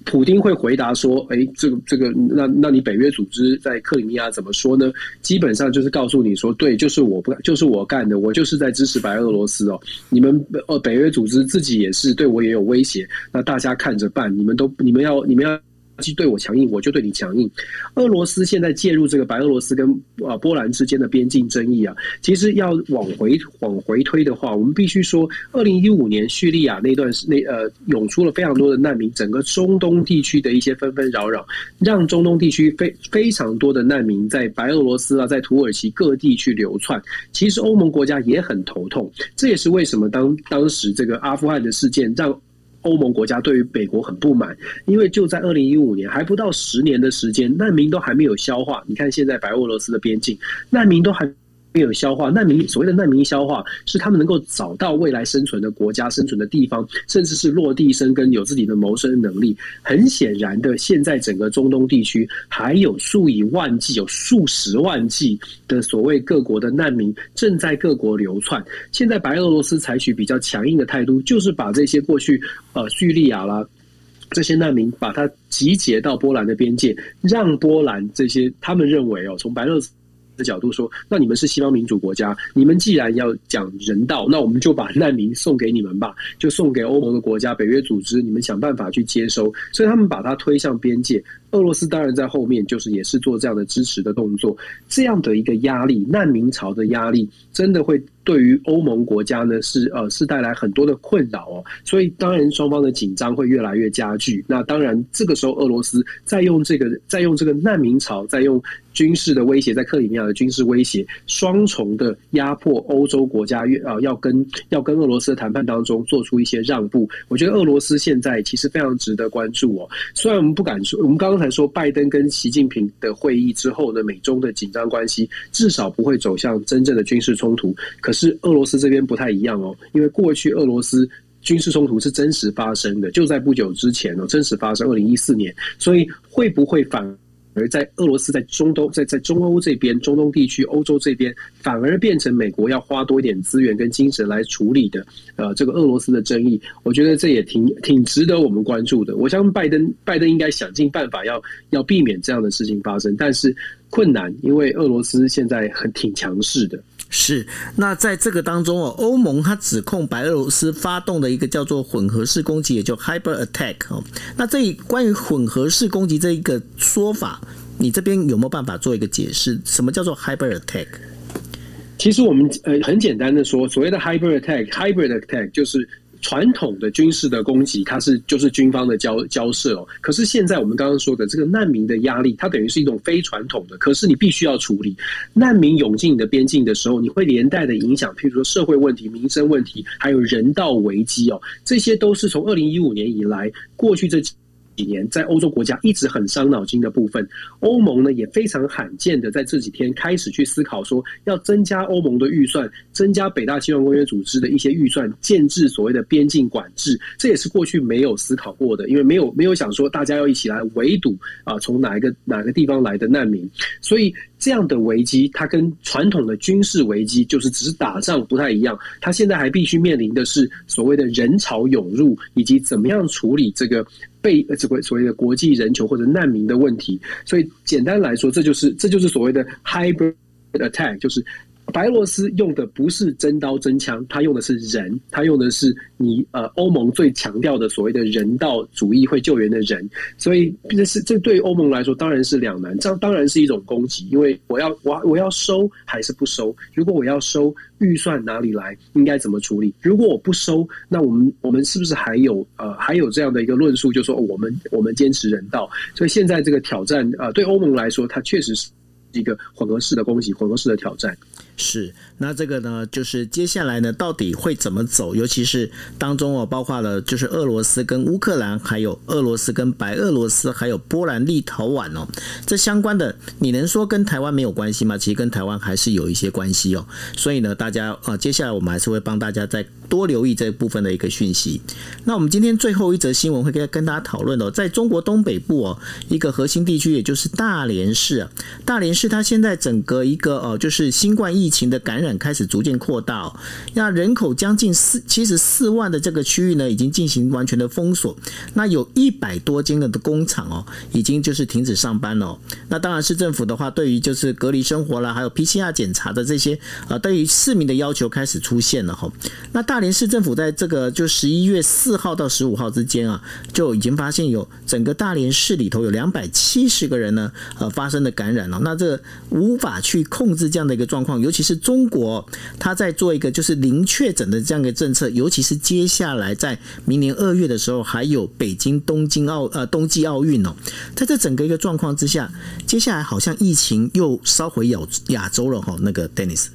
普丁会回答说：“哎，这个这个，那那你北约组织在克里米亚怎么说呢？基本上就是告诉你说，对，就是我不，就是我干的，我就是在支持白俄罗斯哦。你们呃，北约组织自己也是对我也有威胁，那大家看着办。你们都，你们要，你们要。”既对我强硬，我就对你强硬。俄罗斯现在介入这个白俄罗斯跟啊波兰之间的边境争议啊，其实要往回往回推的话，我们必须说，二零一五年叙利亚那段那呃涌出了非常多的难民，整个中东地区的一些纷纷扰扰，让中东地区非非常多的难民在白俄罗斯啊，在土耳其各地去流窜。其实欧盟国家也很头痛，这也是为什么当当时这个阿富汗的事件让。欧盟国家对于美国很不满，因为就在二零一五年，还不到十年的时间，难民都还没有消化。你看现在白俄罗斯的边境，难民都还。没有消化难民，所谓的难民消化是他们能够找到未来生存的国家、生存的地方，甚至是落地生根，有自己的谋生能力。很显然的，现在整个中东地区还有数以万计、有数十万计的所谓各国的难民正在各国流窜。现在白俄罗斯采取比较强硬的态度，就是把这些过去呃叙利亚啦这些难民，把它集结到波兰的边界，让波兰这些他们认为哦，从白俄。的角度说，那你们是西方民主国家，你们既然要讲人道，那我们就把难民送给你们吧，就送给欧盟的国家、北约组织，你们想办法去接收。所以他们把它推向边界，俄罗斯当然在后面就是也是做这样的支持的动作，这样的一个压力，难民潮的压力，真的会对于欧盟国家呢是呃是带来很多的困扰哦。所以当然双方的紧张会越来越加剧。那当然这个时候俄罗斯再用这个再用这个难民潮，再用。军事的威胁，在克里米亚的军事威胁，双重的压迫欧洲国家，越啊要跟要跟俄罗斯的谈判当中做出一些让步。我觉得俄罗斯现在其实非常值得关注哦。虽然我们不敢说，我们刚才说拜登跟习近平的会议之后呢，美中的紧张关系至少不会走向真正的军事冲突。可是俄罗斯这边不太一样哦，因为过去俄罗斯军事冲突是真实发生的，就在不久之前哦，真实发生，二零一四年。所以会不会反？而在俄罗斯在中东，在在中欧这边，中东地区、欧洲这边，反而变成美国要花多一点资源跟精神来处理的，呃，这个俄罗斯的争议，我觉得这也挺挺值得我们关注的。我相信拜登，拜登应该想尽办法要要避免这样的事情发生，但是困难，因为俄罗斯现在很挺强势的。是，那在这个当中哦，欧盟它指控白俄罗斯发动的一个叫做混合式攻击，也就 Hyper Attack 哦。那这关于混合式攻击这一个说法，你这边有没有办法做一个解释？什么叫做 Hyper Attack？其实我们呃很简单的说，所谓的 Hyper attack hybrid Attack 就是。传统的军事的攻击，它是就是军方的交交涉哦。可是现在我们刚刚说的这个难民的压力，它等于是一种非传统的。可是你必须要处理难民涌进你的边境的时候，你会连带的影响，譬如说社会问题、民生问题，还有人道危机哦。这些都是从二零一五年以来过去这几几。年在欧洲国家一直很伤脑筋的部分，欧盟呢也非常罕见的在这几天开始去思考说，要增加欧盟的预算，增加北大西洋公约组织的一些预算，建制所谓的边境管制，这也是过去没有思考过的，因为没有没有想说大家要一起来围堵啊，从哪一个哪个地方来的难民，所以这样的危机，它跟传统的军事危机就是只是打仗不太一样，它现在还必须面临的是所谓的人潮涌入，以及怎么样处理这个。被这个所谓的国际人球或者难民的问题，所以简单来说，这就是这就是所谓的 hybrid attack，就是。白罗斯用的不是真刀真枪，他用的是人，他用的是你呃欧盟最强调的所谓的人道主义会救援的人，所以这是这对欧盟来说当然是两难，这当然是一种攻击，因为我要我我要收还是不收？如果我要收，预算哪里来？应该怎么处理？如果我不收，那我们我们是不是还有呃还有这样的一个论述，就说我们我们坚持人道？所以现在这个挑战、呃，对欧盟来说，它确实是一个混合式的攻击，混合式的挑战。是，那这个呢，就是接下来呢，到底会怎么走？尤其是当中哦，包括了就是俄罗斯跟乌克兰，还有俄罗斯跟白俄罗斯，还有波兰、立陶宛哦，这相关的，你能说跟台湾没有关系吗？其实跟台湾还是有一些关系哦。所以呢，大家啊，接下来我们还是会帮大家再多留意这部分的一个讯息。那我们今天最后一则新闻会跟跟大家讨论哦，在中国东北部哦，一个核心地区，也就是大连市啊，大连市它现在整个一个哦，就是新冠疫疫情的感染开始逐渐扩大，那人口将近四七十四万的这个区域呢，已经进行完全的封锁。那有一百多间的工厂哦，已经就是停止上班了。那当然市政府的话，对于就是隔离生活啦，还有 PCR 检查的这些呃，对于市民的要求开始出现了哈。那大连市政府在这个就十一月四号到十五号之间啊，就已经发现有整个大连市里头有两百七十个人呢，呃，发生的感染了。那这无法去控制这样的一个状况，尤其实中国，它在做一个就是零确诊的这样一个政策，尤其是接下来在明年二月的时候，还有北京东京奥呃冬季奥运哦，在这整个一个状况之下，接下来好像疫情又烧回亚亚洲了哈，那个 Dennis。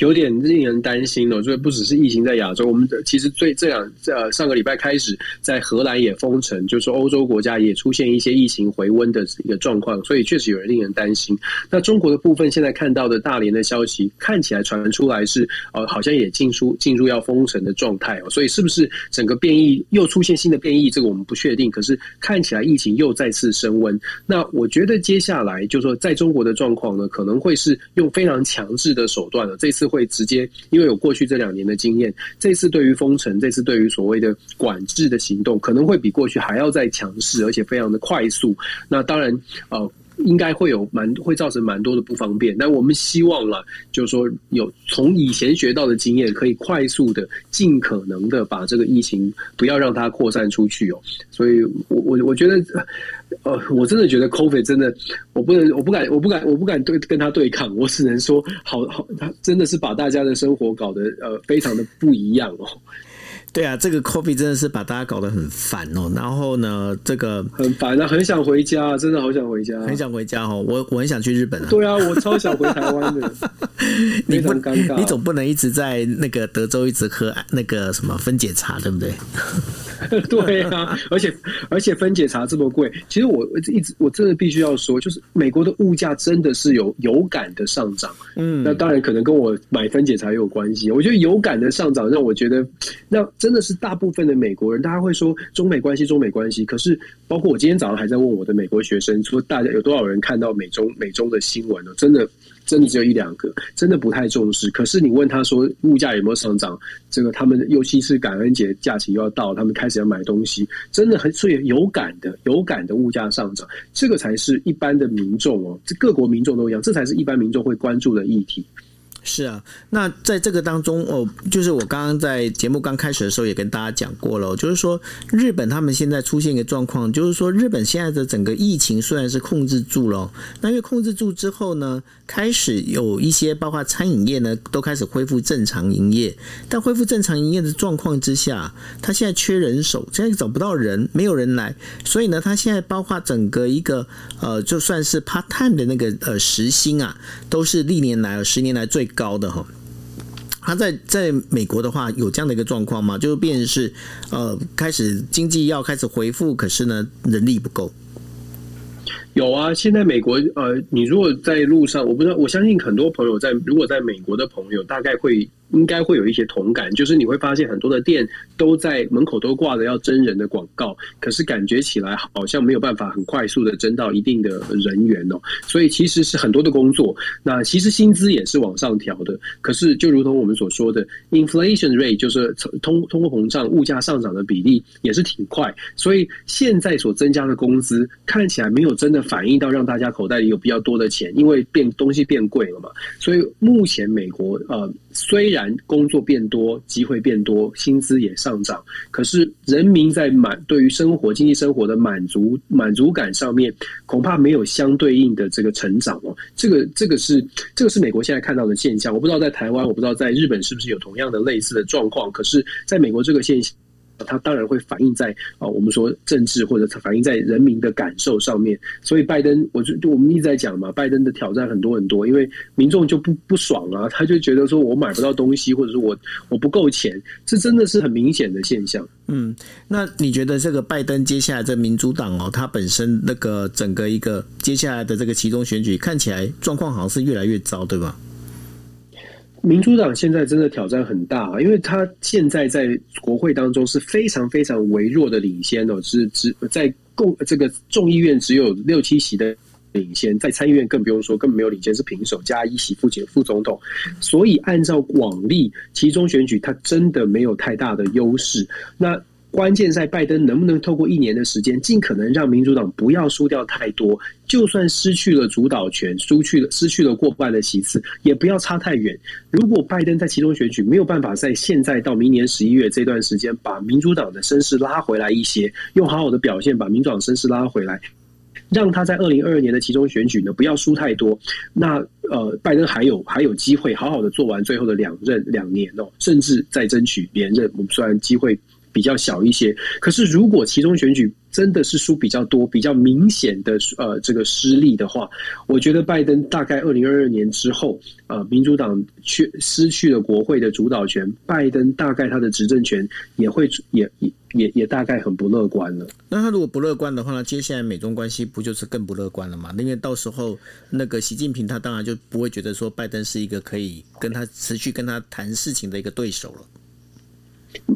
有点令人担心哦，所以不只是疫情在亚洲，我们其实最这两呃上个礼拜开始，在荷兰也封城，就是欧洲国家也出现一些疫情回温的一个状况，所以确实有人令人担心。那中国的部分现在看到的大连的消息，看起来传出来是呃好像也进出进入要封城的状态哦，所以是不是整个变异又出现新的变异，这个我们不确定。可是看起来疫情又再次升温。那我觉得接下来就是说在中国的状况呢，可能会是用非常强制的手段了。这次。会直接，因为有过去这两年的经验，这次对于封城，这次对于所谓的管制的行动，可能会比过去还要再强势，而且非常的快速。那当然，呃。应该会有蛮会造成蛮多的不方便。但我们希望了，就是说有从以前学到的经验，可以快速的、尽可能的把这个疫情不要让它扩散出去哦。所以我我我觉得，呃，我真的觉得 COVID 真的，我不能，我不敢，我不敢，我不敢对跟他对抗。我只能说，好好，他真的是把大家的生活搞得呃非常的不一样哦。对啊，这个 COVID 真的是把大家搞得很烦哦。然后呢，这个很烦啊，很想回家，真的好想回家，很想回家哦。我我很想去日本啊。对啊，我超想回台湾的。你不尴尬，你总不能一直在那个德州一直喝那个什么分解茶，对不对？对啊，而且而且分解茶这么贵，其实我一直我真的必须要说，就是美国的物价真的是有有感的上涨。嗯，那当然可能跟我买分解茶也有关系。我觉得有感的上涨让我觉得，那真的是大部分的美国人，大家会说中美关系，中美关系。可是包括我今天早上还在问我的美国学生，说大家有多少人看到美中美中的新闻呢？真的。真的只有一两个，真的不太重视。可是你问他说物价有没有上涨？这个他们尤其是感恩节假期又要到，他们开始要买东西，真的很所以有感的有感的物价上涨，这个才是一般的民众哦，这各国民众都一样，这才是一般民众会关注的议题。是啊，那在这个当中哦，就是我刚刚在节目刚开始的时候也跟大家讲过了，就是说日本他们现在出现一个状况，就是说日本现在的整个疫情虽然是控制住了，那因为控制住之后呢，开始有一些包括餐饮业呢都开始恢复正常营业，但恢复正常营业的状况之下，他现在缺人手，现在找不到人，没有人来，所以呢，他现在包括整个一个呃，就算是 part time 的那个呃时薪啊，都是历年来十年来最高的哈，他在在美国的话有这样的一个状况吗？就变是呃，开始经济要开始恢复，可是呢，人力不够。有啊，现在美国呃，你如果在路上，我不知道，我相信很多朋友在，如果在美国的朋友大概会。应该会有一些同感，就是你会发现很多的店都在门口都挂着要征人的广告，可是感觉起来好像没有办法很快速的征到一定的人员哦。所以其实是很多的工作，那其实薪资也是往上调的，可是就如同我们所说的，inflation rate 就是通通货膨胀物价上涨的比例也是挺快，所以现在所增加的工资看起来没有真的反映到让大家口袋里有比较多的钱，因为变东西变贵了嘛。所以目前美国呃虽然工作变多，机会变多，薪资也上涨。可是人民在满对于生活、经济生活的满足满足感上面，恐怕没有相对应的这个成长哦。这个这个是这个是美国现在看到的现象。我不知道在台湾，我不知道在日本是不是有同样的类似的状况。可是在美国这个现象。它当然会反映在啊，我们说政治或者反映在人民的感受上面。所以拜登，我就我们一直在讲嘛，拜登的挑战很多很多，因为民众就不不爽啊，他就觉得说我买不到东西，或者说我我不够钱，这真的是很明显的现象。嗯，那你觉得这个拜登接下来这民主党哦，他本身那个整个一个接下来的这个其中选举看起来状况好像是越来越糟，对吧？民主党现在真的挑战很大啊，因为他现在在国会当中是非常非常微弱的领先哦，是只在共这个众议院只有六七席的领先，在参议院更不用说，根本没有领先，是平手加一席副总副总统，所以按照往例，其中选举他真的没有太大的优势。那关键在拜登能不能透过一年的时间，尽可能让民主党不要输掉太多，就算失去了主导权，失去了失去了过半的席次，也不要差太远。如果拜登在其中选举没有办法在现在到明年十一月这段时间把民主党的声势拉回来一些，用好好的表现把民主党声势拉回来，让他在二零二二年的其中选举呢不要输太多，那呃拜登还有还有机会好好的做完最后的两任两年哦，甚至再争取连任。我们虽然机会。比较小一些，可是如果其中选举真的是输比较多、比较明显的呃这个失利的话，我觉得拜登大概二零二二年之后，呃，民主党去失去了国会的主导权，拜登大概他的执政权也会也也也也大概很不乐观了。那他如果不乐观的话呢？接下来美中关系不就是更不乐观了吗？因为到时候那个习近平他当然就不会觉得说拜登是一个可以跟他持续跟他谈事情的一个对手了。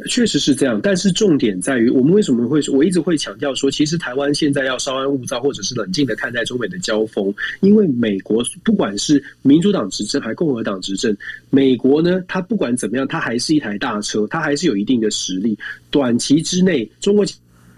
确实是这样，但是重点在于，我们为什么会说我一直会强调说，其实台湾现在要稍安勿躁，或者是冷静的看待中美的交锋，因为美国不管是民主党执政还是共和党执政，美国呢，它不管怎么样，它还是一台大车，它还是有一定的实力。短期之内，中国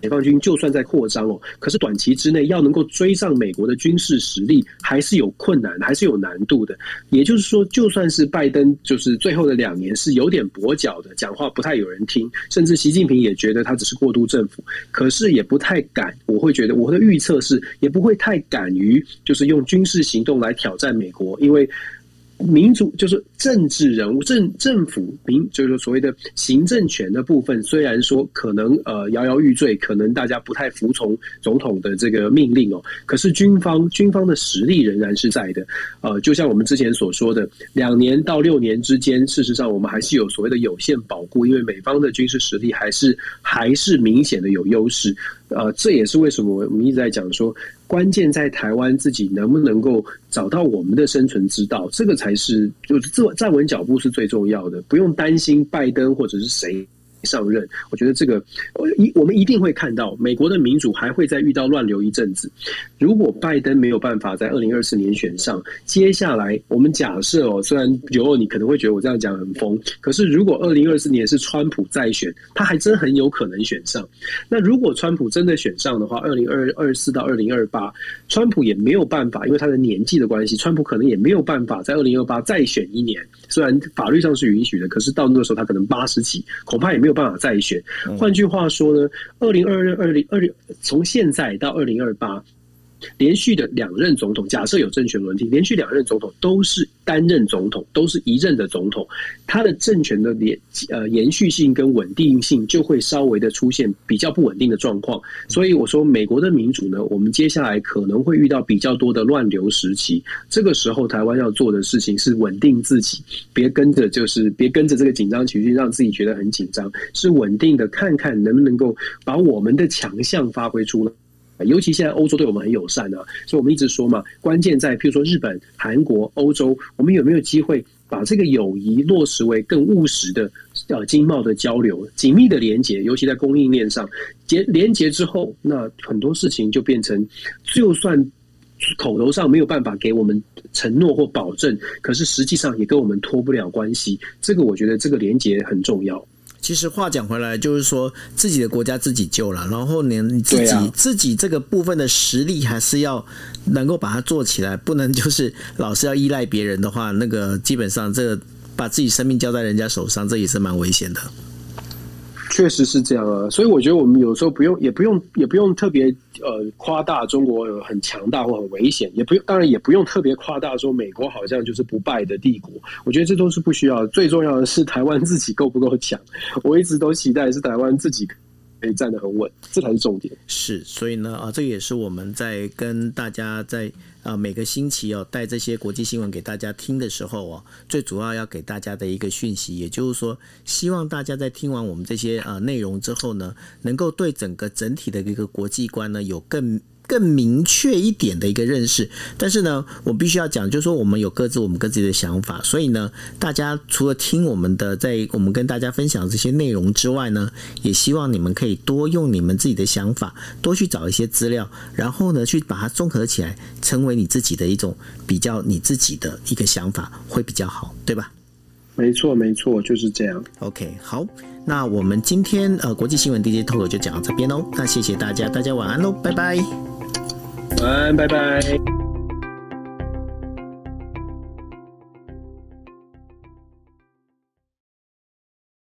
解放军就算在扩张哦，可是短期之内要能够追上美国的军事实力，还是有困难，还是有难度的。也就是说，就算是拜登，就是最后的两年是有点跛脚的，讲话不太有人听，甚至习近平也觉得他只是过渡政府，可是也不太敢。我会觉得，我的预测是，也不会太敢于就是用军事行动来挑战美国，因为。民主就是政治人物、政政府民，就是所谓的行政权的部分。虽然说可能呃摇摇欲坠，可能大家不太服从总统的这个命令哦，可是军方军方的实力仍然是在的。呃，就像我们之前所说的，两年到六年之间，事实上我们还是有所谓的有限保护，因为美方的军事实力还是还是明显的有优势。呃，这也是为什么我们一直在讲说。关键在台湾自己能不能够找到我们的生存之道，这个才是就是站稳脚步是最重要的，不用担心拜登或者是谁。上任，我觉得这个一我们一定会看到美国的民主还会再遇到乱流一阵子。如果拜登没有办法在二零二四年选上，接下来我们假设哦，虽然有时候你可能会觉得我这样讲很疯，可是如果二零二四年是川普再选，他还真很有可能选上。那如果川普真的选上的话，二零二二四到二零二八，川普也没有办法，因为他的年纪的关系，川普可能也没有办法在二零二八再选一年。虽然法律上是允许的，可是到那个时候他可能八十几，恐怕也没有办法再选。换句话说呢，二零二二、二零二零，从现在到二零二八。连续的两任总统，假设有政权轮替，连续两任总统都是单任总统，都是一任的总统，他的政权的连呃延续性跟稳定性就会稍微的出现比较不稳定的状况。所以我说，美国的民主呢，我们接下来可能会遇到比较多的乱流时期。这个时候，台湾要做的事情是稳定自己，别跟着就是别跟着这个紧张情绪，让自己觉得很紧张，是稳定的，看看能不能够把我们的强项发挥出来。尤其现在欧洲对我们很友善啊，所以我们一直说嘛，关键在譬如说日本、韩国、欧洲，我们有没有机会把这个友谊落实为更务实的呃经贸的交流、紧密的连接，尤其在供应链上结连接之后，那很多事情就变成，就算口头上没有办法给我们承诺或保证，可是实际上也跟我们脱不了关系。这个我觉得这个连接很重要。其实话讲回来，就是说自己的国家自己救了，然后呢，你自己、啊、自己这个部分的实力还是要能够把它做起来，不能就是老是要依赖别人的话，那个基本上这个把自己生命交在人家手上，这也是蛮危险的。确实是这样啊，所以我觉得我们有时候不用，也不用，也不用特别呃夸大中国有很强大或很危险，也不用，当然也不用特别夸大说美国好像就是不败的帝国。我觉得这都是不需要，最重要的是台湾自己够不够强。我一直都期待是台湾自己。可以站得很稳，这才是重点。是，所以呢，啊，这也是我们在跟大家在啊每个星期哦带这些国际新闻给大家听的时候哦，最主要要给大家的一个讯息，也就是说，希望大家在听完我们这些啊内容之后呢，能够对整个整体的一个国际观呢有更。更明确一点的一个认识，但是呢，我必须要讲，就是说我们有各自我们各自的想法，所以呢，大家除了听我们的，在我们跟大家分享这些内容之外呢，也希望你们可以多用你们自己的想法，多去找一些资料，然后呢，去把它综合起来，成为你自己的一种比较你自己的一个想法，会比较好，对吧？没错，没错，就是这样。OK，好。那我们今天呃国际新闻 DJ Talk 就讲到这边喽，那谢谢大家，大家晚安喽，拜拜，晚安，拜拜。